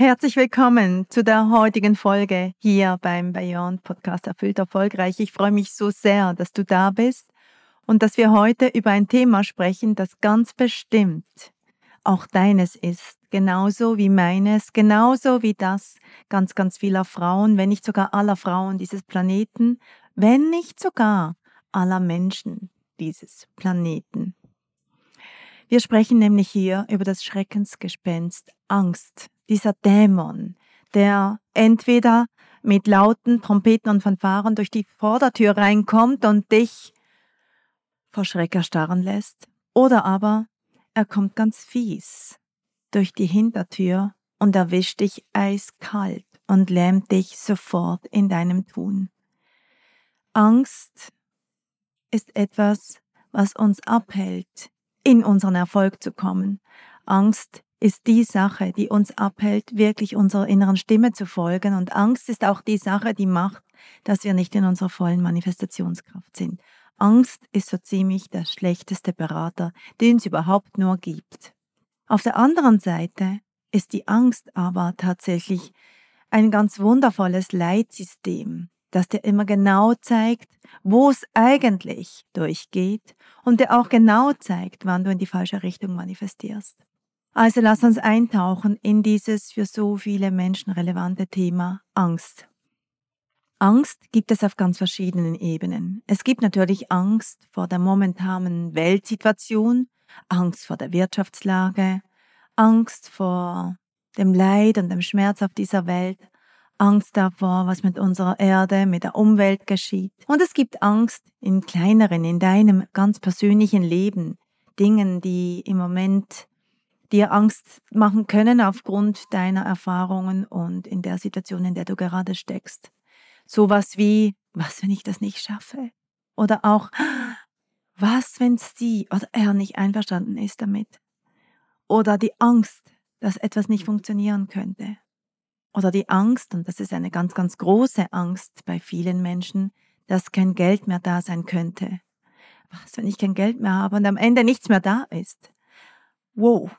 Herzlich willkommen zu der heutigen Folge hier beim Beyond Podcast Erfüllt Erfolgreich. Ich freue mich so sehr, dass du da bist und dass wir heute über ein Thema sprechen, das ganz bestimmt auch deines ist, genauso wie meines, genauso wie das ganz, ganz vieler Frauen, wenn nicht sogar aller Frauen dieses Planeten, wenn nicht sogar aller Menschen dieses Planeten. Wir sprechen nämlich hier über das Schreckensgespenst Angst, dieser Dämon, der entweder mit lauten Trompeten und Fanfaren durch die Vordertür reinkommt und dich vor Schreck erstarren lässt, oder aber er kommt ganz fies durch die Hintertür und erwischt dich eiskalt und lähmt dich sofort in deinem Tun. Angst ist etwas, was uns abhält, in unseren Erfolg zu kommen. Angst ist die Sache, die uns abhält, wirklich unserer inneren Stimme zu folgen. Und Angst ist auch die Sache, die macht, dass wir nicht in unserer vollen Manifestationskraft sind. Angst ist so ziemlich der schlechteste Berater, den es überhaupt nur gibt. Auf der anderen Seite ist die Angst aber tatsächlich ein ganz wundervolles Leitsystem, das dir immer genau zeigt, wo es eigentlich durchgeht und dir auch genau zeigt, wann du in die falsche Richtung manifestierst. Also lass uns eintauchen in dieses für so viele Menschen relevante Thema Angst. Angst gibt es auf ganz verschiedenen Ebenen. Es gibt natürlich Angst vor der momentanen Weltsituation, Angst vor der Wirtschaftslage, Angst vor dem Leid und dem Schmerz auf dieser Welt, Angst davor, was mit unserer Erde, mit der Umwelt geschieht. Und es gibt Angst in kleineren, in deinem ganz persönlichen Leben, Dingen, die im Moment dir Angst machen können aufgrund deiner Erfahrungen und in der Situation, in der du gerade steckst. Sowas wie, was, wenn ich das nicht schaffe? Oder auch, was, wenn sie oder er nicht einverstanden ist damit? Oder die Angst, dass etwas nicht funktionieren könnte. Oder die Angst, und das ist eine ganz, ganz große Angst bei vielen Menschen, dass kein Geld mehr da sein könnte. Was, wenn ich kein Geld mehr habe und am Ende nichts mehr da ist? Wow,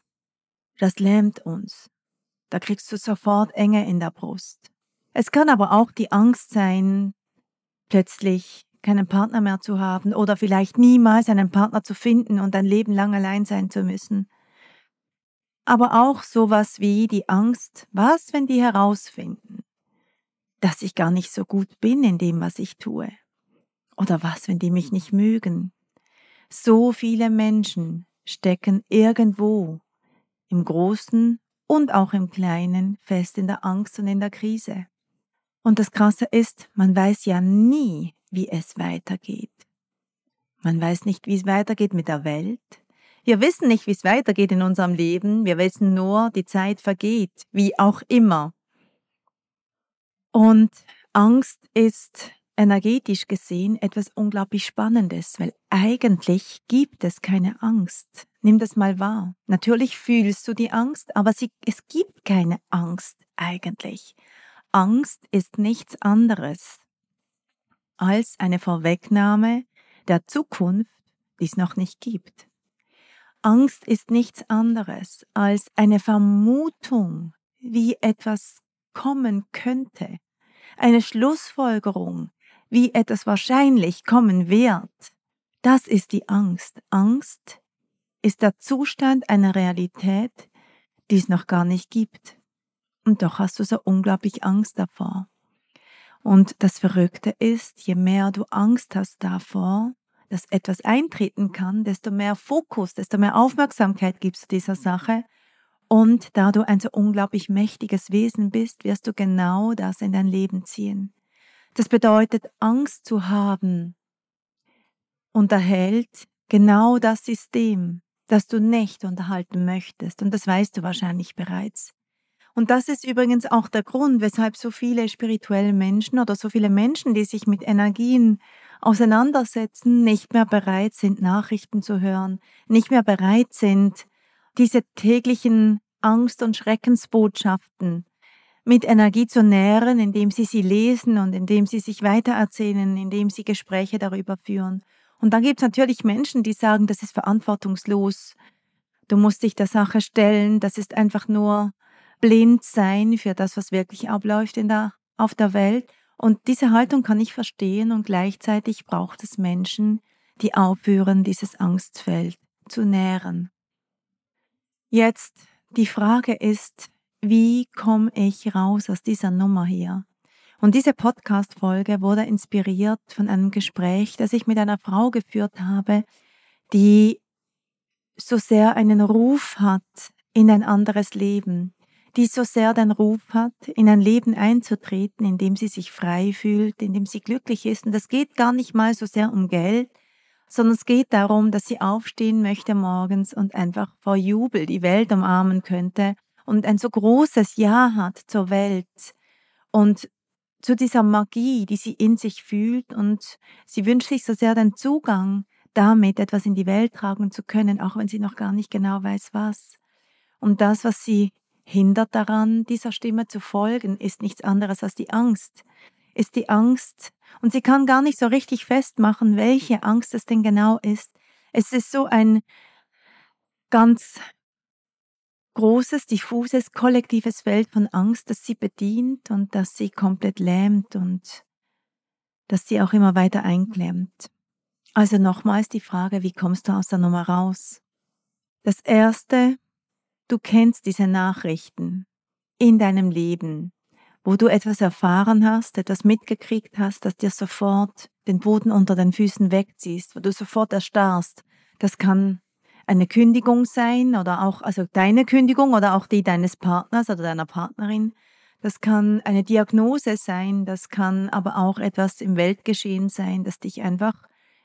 das lähmt uns. Da kriegst du sofort Enge in der Brust. Es kann aber auch die Angst sein, plötzlich keinen Partner mehr zu haben oder vielleicht niemals einen Partner zu finden und ein Leben lang allein sein zu müssen aber auch sowas wie die Angst, was, wenn die herausfinden, dass ich gar nicht so gut bin in dem, was ich tue? Oder was, wenn die mich nicht mögen? So viele Menschen stecken irgendwo im Großen und auch im Kleinen fest in der Angst und in der Krise. Und das Krasse ist, man weiß ja nie, wie es weitergeht. Man weiß nicht, wie es weitergeht mit der Welt, wir wissen nicht, wie es weitergeht in unserem Leben. Wir wissen nur, die Zeit vergeht, wie auch immer. Und Angst ist energetisch gesehen etwas unglaublich Spannendes, weil eigentlich gibt es keine Angst. Nimm das mal wahr. Natürlich fühlst du die Angst, aber sie, es gibt keine Angst eigentlich. Angst ist nichts anderes als eine Vorwegnahme der Zukunft, die es noch nicht gibt. Angst ist nichts anderes als eine Vermutung, wie etwas kommen könnte, eine Schlussfolgerung, wie etwas wahrscheinlich kommen wird. Das ist die Angst. Angst ist der Zustand einer Realität, die es noch gar nicht gibt. Und doch hast du so unglaublich Angst davor. Und das Verrückte ist, je mehr du Angst hast davor, dass etwas eintreten kann, desto mehr Fokus, desto mehr Aufmerksamkeit gibst du dieser Sache. Und da du ein so unglaublich mächtiges Wesen bist, wirst du genau das in dein Leben ziehen. Das bedeutet, Angst zu haben unterhält genau das System, das du nicht unterhalten möchtest. Und das weißt du wahrscheinlich bereits. Und das ist übrigens auch der Grund, weshalb so viele spirituelle Menschen oder so viele Menschen, die sich mit Energien auseinandersetzen, nicht mehr bereit sind, Nachrichten zu hören, nicht mehr bereit sind, diese täglichen Angst- und Schreckensbotschaften mit Energie zu nähren, indem sie sie lesen und indem sie sich weitererzählen, indem sie Gespräche darüber führen. Und dann gibt es natürlich Menschen, die sagen, das ist verantwortungslos, du musst dich der Sache stellen, das ist einfach nur blind sein für das, was wirklich abläuft in der, auf der Welt. Und diese Haltung kann ich verstehen und gleichzeitig braucht es Menschen, die aufhören, dieses Angstfeld zu nähren. Jetzt die Frage ist, wie komme ich raus aus dieser Nummer hier? Und diese Podcast-Folge wurde inspiriert von einem Gespräch, das ich mit einer Frau geführt habe, die so sehr einen Ruf hat in ein anderes Leben, die so sehr den Ruf hat, in ein Leben einzutreten, in dem sie sich frei fühlt, in dem sie glücklich ist. Und das geht gar nicht mal so sehr um Geld, sondern es geht darum, dass sie aufstehen möchte morgens und einfach vor Jubel die Welt umarmen könnte und ein so großes Ja hat zur Welt und zu dieser Magie, die sie in sich fühlt und sie wünscht sich so sehr den Zugang, damit etwas in die Welt tragen zu können, auch wenn sie noch gar nicht genau weiß, was. Und das, was sie hindert daran, dieser Stimme zu folgen, ist nichts anderes als die Angst. Ist die Angst, und sie kann gar nicht so richtig festmachen, welche Angst es denn genau ist. Es ist so ein ganz großes, diffuses, kollektives Feld von Angst, das sie bedient und das sie komplett lähmt und das sie auch immer weiter einklemmt. Also nochmals die Frage, wie kommst du aus der Nummer raus? Das Erste, Du kennst diese Nachrichten in deinem Leben, wo du etwas erfahren hast, etwas mitgekriegt hast, das dir sofort den Boden unter den Füßen wegziehst, wo du sofort erstarrst. Das kann eine Kündigung sein oder auch, also deine Kündigung oder auch die deines Partners oder deiner Partnerin. Das kann eine Diagnose sein, das kann aber auch etwas im Weltgeschehen sein, das dich einfach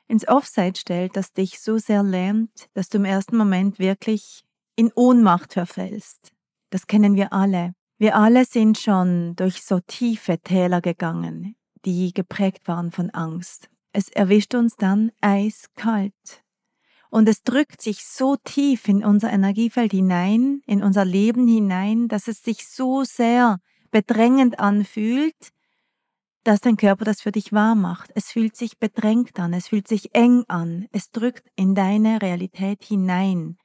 ins Offside stellt, das dich so sehr lähmt, dass du im ersten Moment wirklich in Ohnmacht verfällst. Das kennen wir alle. Wir alle sind schon durch so tiefe Täler gegangen, die geprägt waren von Angst. Es erwischt uns dann eiskalt. Und es drückt sich so tief in unser Energiefeld hinein, in unser Leben hinein, dass es sich so sehr bedrängend anfühlt, dass dein Körper das für dich wahr macht. Es fühlt sich bedrängt an, es fühlt sich eng an, es drückt in deine Realität hinein.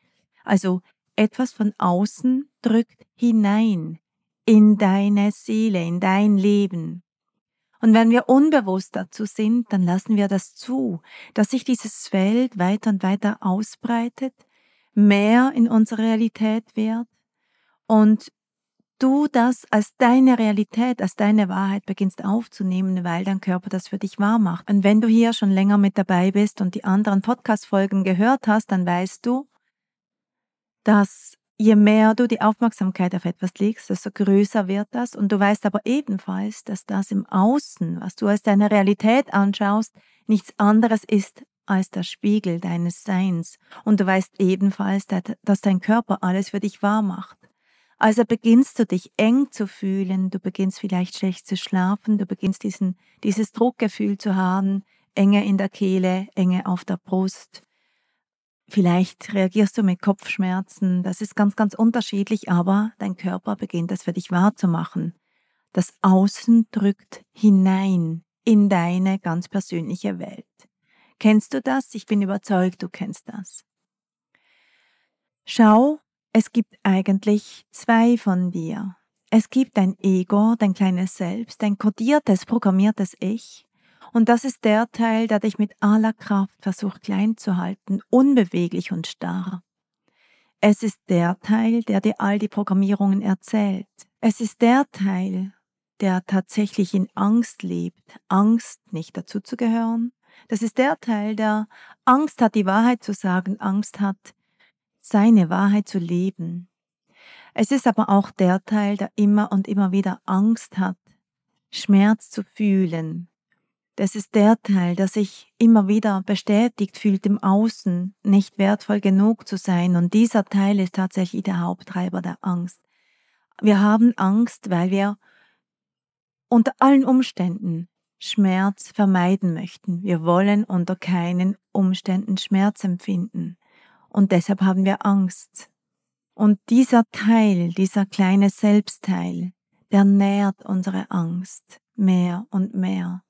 Also etwas von außen drückt hinein in deine Seele, in dein Leben. Und wenn wir unbewusst dazu sind, dann lassen wir das zu, dass sich dieses Feld weiter und weiter ausbreitet, mehr in unsere Realität wird und du das als deine Realität, als deine Wahrheit beginnst aufzunehmen, weil dein Körper das für dich wahr macht. Und wenn du hier schon länger mit dabei bist und die anderen Podcast-Folgen gehört hast, dann weißt du, dass je mehr du die Aufmerksamkeit auf etwas legst, desto größer wird das. Und du weißt aber ebenfalls, dass das im Außen, was du als deine Realität anschaust, nichts anderes ist als der Spiegel deines Seins. Und du weißt ebenfalls, dass dein Körper alles für dich wahr macht. Also beginnst du dich eng zu fühlen, du beginnst vielleicht schlecht zu schlafen, du beginnst diesen, dieses Druckgefühl zu haben, Enge in der Kehle, Enge auf der Brust, Vielleicht reagierst du mit Kopfschmerzen, das ist ganz, ganz unterschiedlich, aber dein Körper beginnt es für dich wahrzumachen. Das Außen drückt hinein in deine ganz persönliche Welt. Kennst du das? Ich bin überzeugt, du kennst das. Schau, es gibt eigentlich zwei von dir. Es gibt dein Ego, dein kleines Selbst, dein kodiertes, programmiertes Ich und das ist der Teil, der dich mit aller Kraft versucht klein zu halten, unbeweglich und starr. Es ist der Teil, der dir all die Programmierungen erzählt, Es ist der Teil, der tatsächlich in Angst lebt, Angst nicht dazuzugehören. Das ist der Teil, der Angst hat, die Wahrheit zu sagen, Angst hat, seine Wahrheit zu leben. Es ist aber auch der Teil, der immer und immer wieder Angst hat, Schmerz zu fühlen. Das ist der Teil, der sich immer wieder bestätigt fühlt im Außen, nicht wertvoll genug zu sein. Und dieser Teil ist tatsächlich der Haupttreiber der Angst. Wir haben Angst, weil wir unter allen Umständen Schmerz vermeiden möchten. Wir wollen unter keinen Umständen Schmerz empfinden. Und deshalb haben wir Angst. Und dieser Teil, dieser kleine Selbstteil, der nährt unsere Angst mehr und mehr.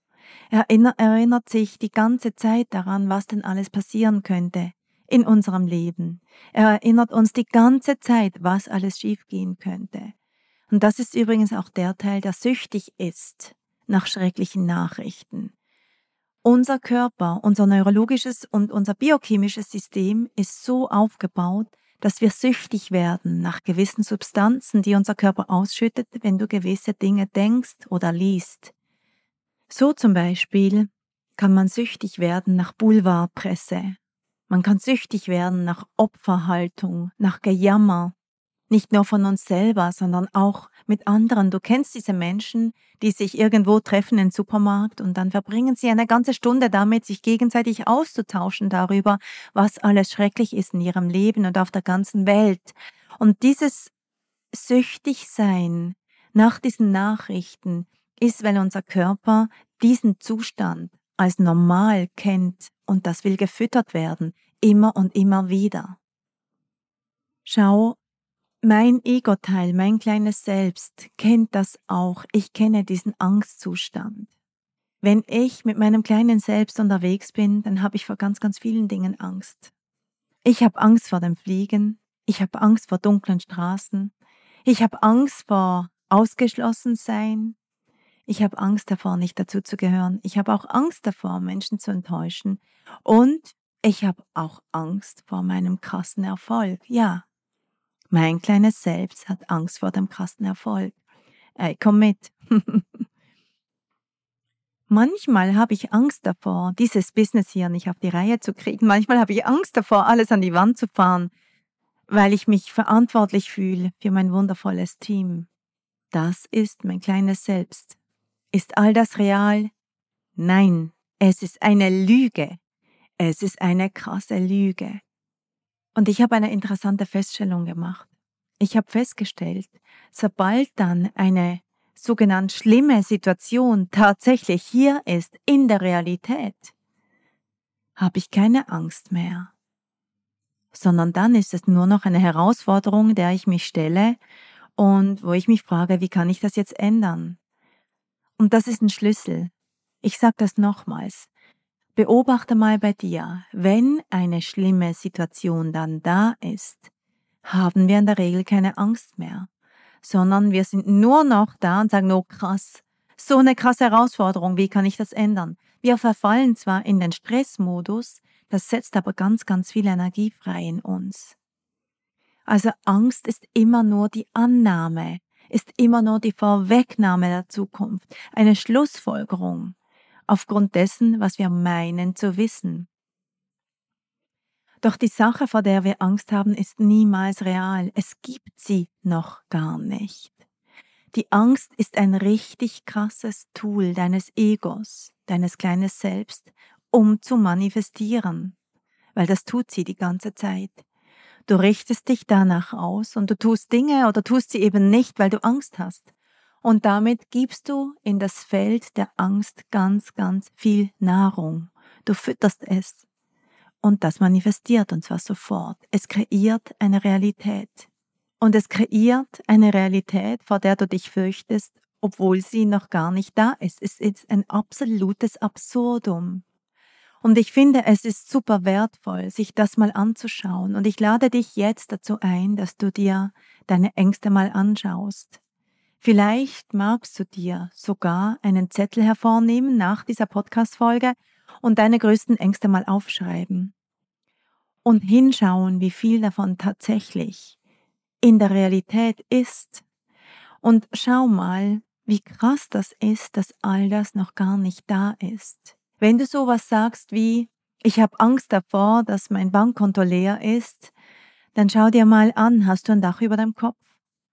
Er erinnert sich die ganze Zeit daran, was denn alles passieren könnte in unserem Leben. Er erinnert uns die ganze Zeit, was alles schiefgehen könnte. Und das ist übrigens auch der Teil, der süchtig ist nach schrecklichen Nachrichten. Unser Körper, unser neurologisches und unser biochemisches System ist so aufgebaut, dass wir süchtig werden nach gewissen Substanzen, die unser Körper ausschüttet, wenn du gewisse Dinge denkst oder liest. So zum Beispiel kann man süchtig werden nach Boulevardpresse. Man kann süchtig werden nach Opferhaltung, nach Gejammer, nicht nur von uns selber, sondern auch mit anderen. Du kennst diese Menschen, die sich irgendwo treffen im Supermarkt und dann verbringen sie eine ganze Stunde damit, sich gegenseitig auszutauschen darüber, was alles schrecklich ist in ihrem Leben und auf der ganzen Welt. Und dieses Süchtigsein nach diesen Nachrichten ist, weil unser Körper diesen Zustand als normal kennt und das will gefüttert werden, immer und immer wieder. Schau mein Ego-Teil, mein kleines Selbst kennt das auch. Ich kenne diesen Angstzustand. Wenn ich mit meinem kleinen Selbst unterwegs bin, dann habe ich vor ganz, ganz vielen Dingen Angst. Ich habe Angst vor dem Fliegen. Ich habe Angst vor dunklen Straßen. Ich habe Angst vor ausgeschlossen sein. Ich habe Angst davor, nicht dazuzugehören. Ich habe auch Angst davor, Menschen zu enttäuschen. Und ich habe auch Angst vor meinem krassen Erfolg. Ja, mein kleines Selbst hat Angst vor dem krassen Erfolg. Ey, komm mit. Manchmal habe ich Angst davor, dieses Business hier nicht auf die Reihe zu kriegen. Manchmal habe ich Angst davor, alles an die Wand zu fahren, weil ich mich verantwortlich fühle für mein wundervolles Team. Das ist mein kleines Selbst. Ist all das real? Nein, es ist eine Lüge. Es ist eine krasse Lüge. Und ich habe eine interessante Feststellung gemacht. Ich habe festgestellt, sobald dann eine sogenannte schlimme Situation tatsächlich hier ist, in der Realität, habe ich keine Angst mehr, sondern dann ist es nur noch eine Herausforderung, der ich mich stelle und wo ich mich frage, wie kann ich das jetzt ändern? Und das ist ein Schlüssel. Ich sage das nochmals. Beobachte mal bei dir, wenn eine schlimme Situation dann da ist, haben wir in der Regel keine Angst mehr, sondern wir sind nur noch da und sagen, oh krass, so eine krasse Herausforderung, wie kann ich das ändern? Wir verfallen zwar in den Stressmodus, das setzt aber ganz, ganz viel Energie frei in uns. Also Angst ist immer nur die Annahme, ist immer nur die Vorwegnahme der Zukunft, eine Schlussfolgerung aufgrund dessen, was wir meinen zu wissen. Doch die Sache, vor der wir Angst haben, ist niemals real. Es gibt sie noch gar nicht. Die Angst ist ein richtig krasses Tool deines Egos, deines kleines Selbst, um zu manifestieren. Weil das tut sie die ganze Zeit. Du richtest dich danach aus und du tust Dinge oder tust sie eben nicht, weil du Angst hast. Und damit gibst du in das Feld der Angst ganz, ganz viel Nahrung. Du fütterst es. Und das manifestiert und zwar sofort. Es kreiert eine Realität. Und es kreiert eine Realität, vor der du dich fürchtest, obwohl sie noch gar nicht da ist. Es ist ein absolutes Absurdum. Und ich finde, es ist super wertvoll, sich das mal anzuschauen. Und ich lade dich jetzt dazu ein, dass du dir deine Ängste mal anschaust. Vielleicht magst du dir sogar einen Zettel hervornehmen nach dieser Podcast-Folge und deine größten Ängste mal aufschreiben. Und hinschauen, wie viel davon tatsächlich in der Realität ist. Und schau mal, wie krass das ist, dass all das noch gar nicht da ist. Wenn du sowas sagst wie, ich habe Angst davor, dass mein Bankkonto leer ist, dann schau dir mal an, hast du ein Dach über deinem Kopf?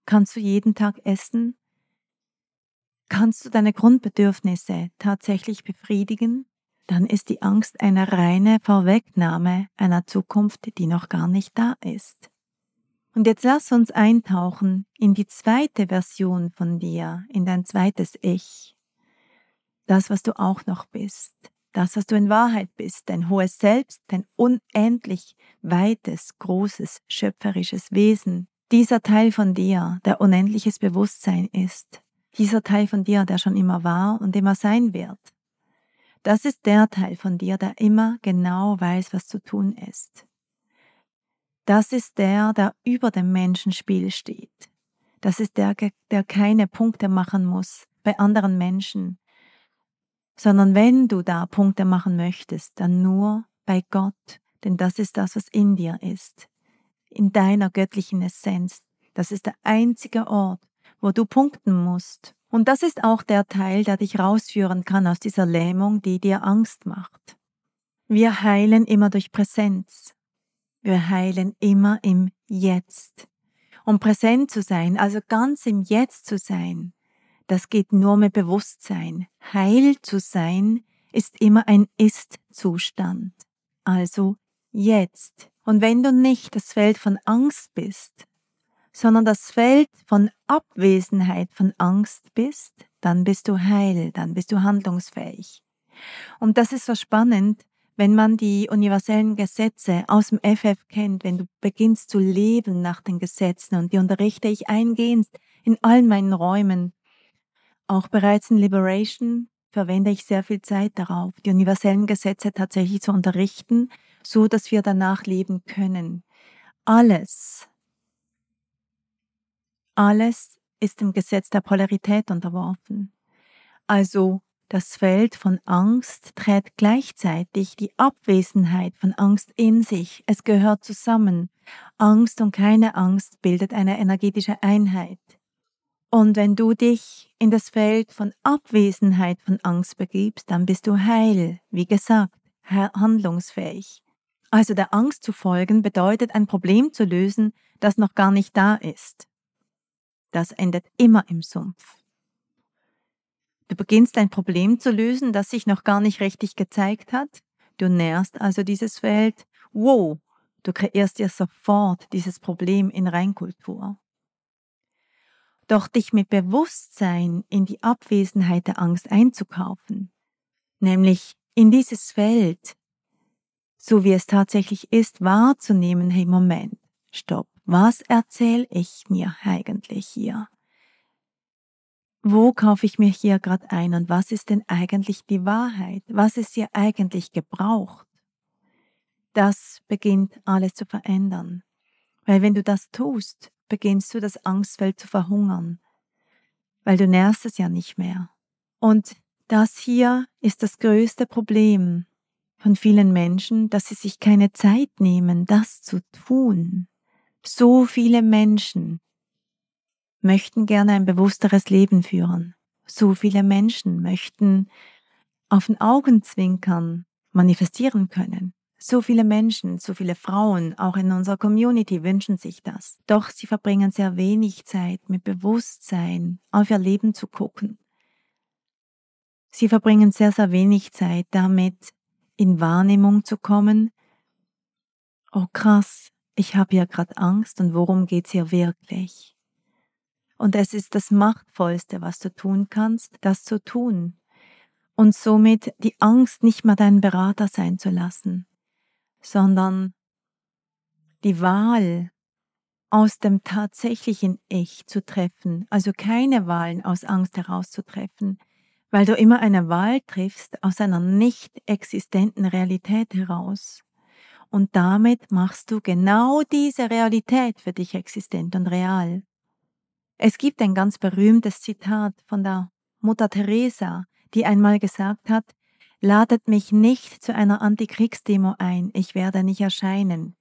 Kannst du jeden Tag essen? Kannst du deine Grundbedürfnisse tatsächlich befriedigen? Dann ist die Angst eine reine Vorwegnahme einer Zukunft, die noch gar nicht da ist. Und jetzt lass uns eintauchen in die zweite Version von dir, in dein zweites Ich. Das, was du auch noch bist. Das, was du in Wahrheit bist, dein hohes Selbst, dein unendlich weites, großes, schöpferisches Wesen. Dieser Teil von dir, der unendliches Bewusstsein ist. Dieser Teil von dir, der schon immer war und immer sein wird. Das ist der Teil von dir, der immer genau weiß, was zu tun ist. Das ist der, der über dem Menschenspiel steht. Das ist der, der keine Punkte machen muss bei anderen Menschen, sondern wenn du da Punkte machen möchtest, dann nur bei Gott, denn das ist das, was in dir ist, in deiner göttlichen Essenz. Das ist der einzige Ort, wo du punkten musst. Und das ist auch der Teil, der dich rausführen kann aus dieser Lähmung, die dir Angst macht. Wir heilen immer durch Präsenz. Wir heilen immer im Jetzt. Um präsent zu sein, also ganz im Jetzt zu sein, das geht nur mit Bewusstsein. Heil zu sein ist immer ein Ist-Zustand. Also jetzt. Und wenn du nicht das Feld von Angst bist, sondern das Feld von Abwesenheit von Angst bist, dann bist du heil, dann bist du handlungsfähig. Und das ist so spannend, wenn man die universellen Gesetze aus dem FF kennt, wenn du beginnst zu leben nach den Gesetzen und die unterrichte ich eingehend in all meinen Räumen. Auch bereits in Liberation verwende ich sehr viel Zeit darauf, die universellen Gesetze tatsächlich zu unterrichten, so dass wir danach leben können. Alles, alles ist dem Gesetz der Polarität unterworfen. Also das Feld von Angst trägt gleichzeitig die Abwesenheit von Angst in sich. Es gehört zusammen. Angst und keine Angst bildet eine energetische Einheit. Und wenn du dich in das Feld von Abwesenheit von Angst begibst, dann bist du heil, wie gesagt, handlungsfähig. Also der Angst zu folgen bedeutet ein Problem zu lösen, das noch gar nicht da ist. Das endet immer im Sumpf. Du beginnst ein Problem zu lösen, das sich noch gar nicht richtig gezeigt hat. Du nährst also dieses Feld. Wow, du kreierst dir sofort dieses Problem in Reinkultur. Doch dich mit Bewusstsein in die Abwesenheit der Angst einzukaufen, nämlich in dieses Feld, so wie es tatsächlich ist, wahrzunehmen, hey Moment, stopp, was erzähle ich mir eigentlich hier? wo kaufe ich mir hier gerade ein und was ist denn eigentlich die Wahrheit? Was ist hier eigentlich gebraucht? Das beginnt alles zu verändern. Weil wenn du das tust, beginnst du das Angstfeld zu verhungern, weil du nährst es ja nicht mehr. Und das hier ist das größte Problem von vielen Menschen, dass sie sich keine Zeit nehmen, das zu tun. So viele Menschen möchten gerne ein bewussteres Leben führen. So viele Menschen möchten auf den Augenzwinkern manifestieren können. So viele Menschen, so viele Frauen, auch in unserer Community wünschen sich das. Doch sie verbringen sehr wenig Zeit mit Bewusstsein auf ihr Leben zu gucken. Sie verbringen sehr, sehr wenig Zeit damit, in Wahrnehmung zu kommen. Oh krass, ich habe ja gerade Angst und worum geht's hier wirklich? Und es ist das Machtvollste, was du tun kannst, das zu tun. Und somit die Angst nicht mehr dein Berater sein zu lassen, sondern die Wahl aus dem tatsächlichen Ich zu treffen, also keine Wahlen aus Angst herauszutreffen, weil du immer eine Wahl triffst aus einer nicht existenten Realität heraus. Und damit machst du genau diese Realität für dich existent und real. Es gibt ein ganz berühmtes Zitat von der Mutter Teresa, die einmal gesagt hat, Ladet mich nicht zu einer Antikriegsdemo ein, ich werde nicht erscheinen.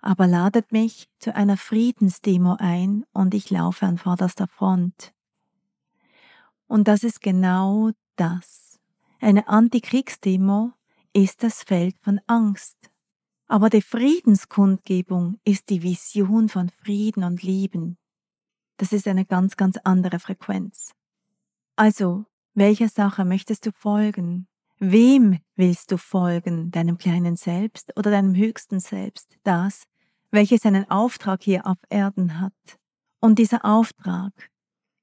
aber ladet mich zu einer Friedensdemo ein und ich laufe an vorderster Front. Und das ist genau das. Eine Antikriegsdemo ist das Feld von Angst. Aber die Friedenskundgebung ist die Vision von Frieden und Lieben. Das ist eine ganz, ganz andere Frequenz. Also, welcher Sache möchtest du folgen? Wem willst du folgen? Deinem kleinen Selbst oder deinem höchsten Selbst? Das, welches einen Auftrag hier auf Erden hat. Und dieser Auftrag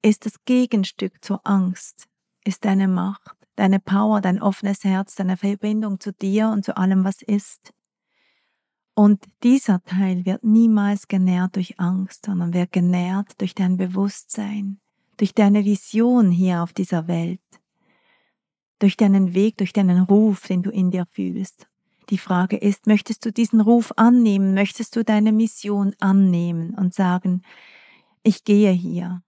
ist das Gegenstück zur Angst, ist deine Macht, deine Power, dein offenes Herz, deine Verbindung zu dir und zu allem, was ist. Und dieser Teil wird niemals genährt durch Angst, sondern wird genährt durch dein Bewusstsein, durch deine Vision hier auf dieser Welt, durch deinen Weg, durch deinen Ruf, den du in dir fühlst. Die Frage ist, möchtest du diesen Ruf annehmen, möchtest du deine Mission annehmen und sagen, ich gehe hier.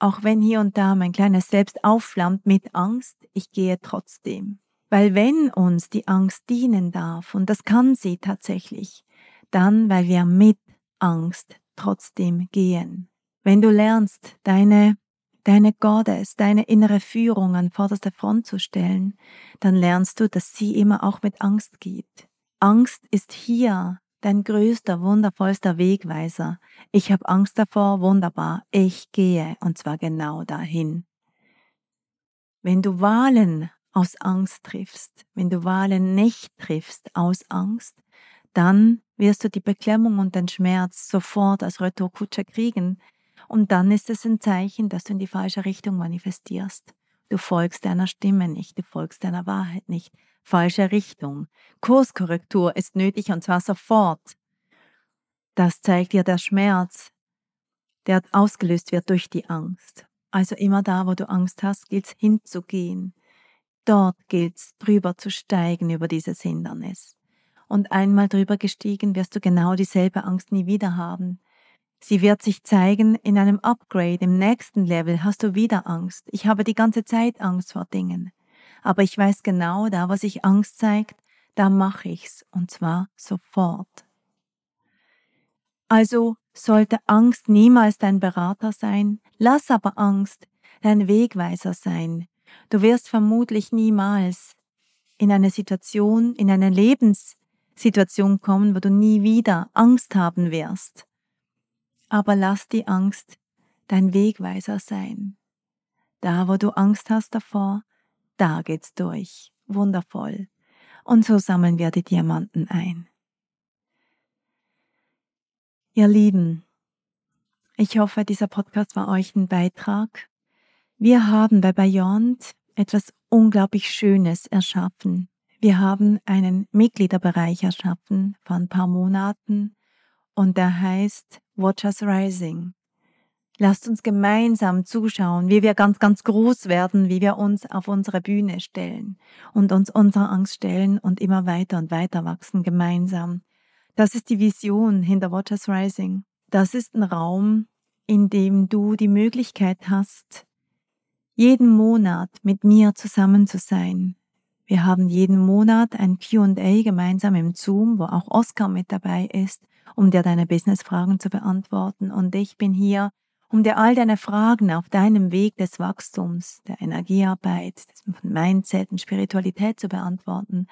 Auch wenn hier und da mein kleines Selbst aufflammt mit Angst, ich gehe trotzdem. Weil wenn uns die Angst dienen darf, und das kann sie tatsächlich, dann weil wir mit Angst trotzdem gehen. Wenn du lernst, deine deine Goddess, deine innere Führung an vorderster Front zu stellen, dann lernst du, dass sie immer auch mit Angst geht. Angst ist hier dein größter, wundervollster Wegweiser. Ich habe Angst davor, wunderbar, ich gehe und zwar genau dahin. Wenn du Wahlen aus Angst triffst, wenn du Wahlen nicht triffst aus Angst, dann wirst du die Beklemmung und den Schmerz sofort als Retourkutsche kriegen, und dann ist es ein Zeichen, dass du in die falsche Richtung manifestierst. Du folgst deiner Stimme nicht, du folgst deiner Wahrheit nicht. Falsche Richtung. Kurskorrektur ist nötig und zwar sofort. Das zeigt dir der Schmerz, der ausgelöst wird durch die Angst. Also immer da, wo du Angst hast, gilt es hinzugehen. Dort gilt es drüber zu steigen über dieses Hindernis. Und einmal drüber gestiegen, wirst du genau dieselbe Angst nie wieder haben. Sie wird sich zeigen in einem Upgrade, im nächsten Level hast du wieder Angst. Ich habe die ganze Zeit Angst vor Dingen. Aber ich weiß genau, da was sich Angst zeigt, da mache ich's und zwar sofort. Also sollte Angst niemals dein Berater sein, lass aber Angst dein Wegweiser sein. Du wirst vermutlich niemals in eine Situation, in eine Lebenssituation kommen, wo du nie wieder Angst haben wirst aber lass die Angst dein Wegweiser sein. Da, wo du Angst hast davor, da geht's durch. Wundervoll. Und so sammeln wir die Diamanten ein. Ihr Lieben, ich hoffe, dieser Podcast war euch ein Beitrag. Wir haben bei Beyond etwas unglaublich Schönes erschaffen. Wir haben einen Mitgliederbereich erschaffen vor ein paar Monaten und der heißt Watch Us Rising. Lasst uns gemeinsam zuschauen, wie wir ganz, ganz groß werden, wie wir uns auf unsere Bühne stellen und uns unserer Angst stellen und immer weiter und weiter wachsen gemeinsam. Das ist die Vision hinter Watch Us Rising. Das ist ein Raum, in dem du die Möglichkeit hast, jeden Monat mit mir zusammen zu sein. Wir haben jeden Monat ein QA gemeinsam im Zoom, wo auch Oscar mit dabei ist um dir deine Business-Fragen zu beantworten. Und ich bin hier, um dir all deine Fragen auf deinem Weg des Wachstums, der Energiearbeit, des Mindset und Spiritualität zu beantworten.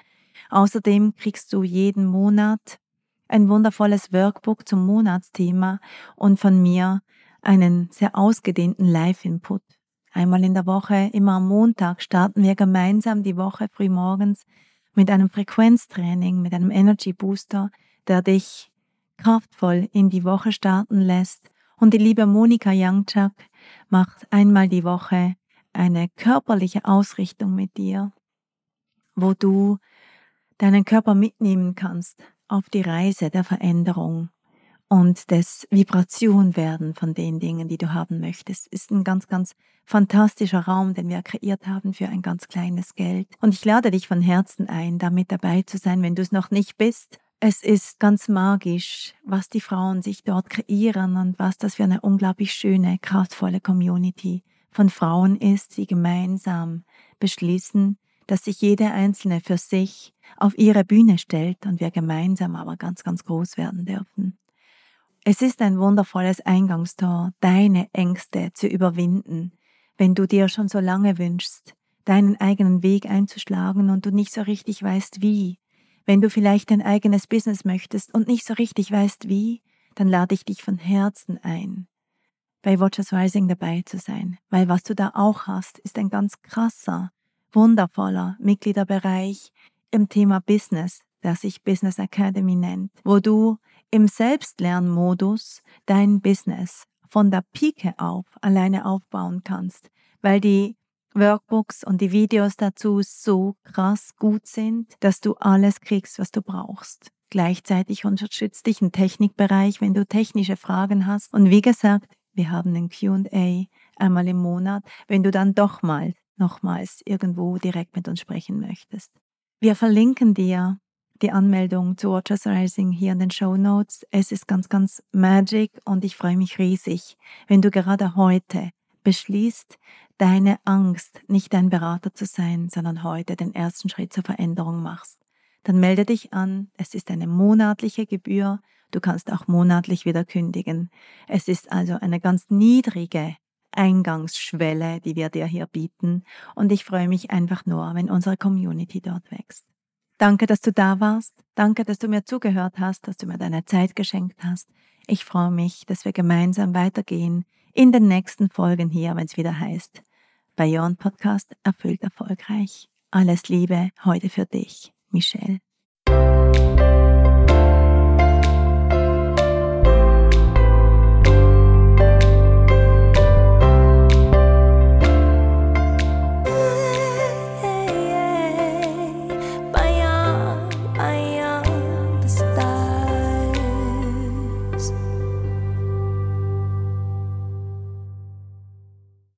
Außerdem kriegst du jeden Monat ein wundervolles Workbook zum Monatsthema und von mir einen sehr ausgedehnten Live-Input. Einmal in der Woche, immer am Montag, starten wir gemeinsam die Woche frühmorgens mit einem Frequenztraining, mit einem Energy Booster, der dich kraftvoll in die Woche starten lässt. Und die liebe Monika Youngchuk macht einmal die Woche eine körperliche Ausrichtung mit dir, wo du deinen Körper mitnehmen kannst auf die Reise der Veränderung und des Vibrationwerden von den Dingen, die du haben möchtest. Ist ein ganz, ganz fantastischer Raum, den wir kreiert haben für ein ganz kleines Geld. Und ich lade dich von Herzen ein, da mit dabei zu sein, wenn du es noch nicht bist. Es ist ganz magisch, was die Frauen sich dort kreieren und was das für eine unglaublich schöne, kraftvolle Community von Frauen ist, die gemeinsam beschließen, dass sich jede Einzelne für sich auf ihre Bühne stellt und wir gemeinsam aber ganz, ganz groß werden dürfen. Es ist ein wundervolles Eingangstor, deine Ängste zu überwinden, wenn du dir schon so lange wünschst, deinen eigenen Weg einzuschlagen und du nicht so richtig weißt wie. Wenn du vielleicht ein eigenes Business möchtest und nicht so richtig weißt wie, dann lade ich dich von Herzen ein, bei Watchers Rising dabei zu sein, weil was du da auch hast, ist ein ganz krasser, wundervoller Mitgliederbereich im Thema Business, der sich Business Academy nennt, wo du im Selbstlernmodus dein Business von der Pike auf alleine aufbauen kannst, weil die Workbooks und die Videos dazu so krass gut sind, dass du alles kriegst, was du brauchst. Gleichzeitig unterstützt dich ein Technikbereich, wenn du technische Fragen hast. Und wie gesagt, wir haben ein QA einmal im Monat, wenn du dann doch mal nochmals irgendwo direkt mit uns sprechen möchtest. Wir verlinken dir die Anmeldung zu Watchers Rising hier in den Show Notes. Es ist ganz, ganz magic und ich freue mich riesig, wenn du gerade heute beschließt, deine Angst, nicht dein Berater zu sein, sondern heute den ersten Schritt zur Veränderung machst. Dann melde dich an. Es ist eine monatliche Gebühr. Du kannst auch monatlich wieder kündigen. Es ist also eine ganz niedrige Eingangsschwelle, die wir dir hier bieten. Und ich freue mich einfach nur, wenn unsere Community dort wächst. Danke, dass du da warst. Danke, dass du mir zugehört hast, dass du mir deine Zeit geschenkt hast. Ich freue mich, dass wir gemeinsam weitergehen in den nächsten Folgen hier, wenn es wieder heißt Beyond Podcast erfüllt erfolgreich. Alles Liebe heute für dich, Michelle.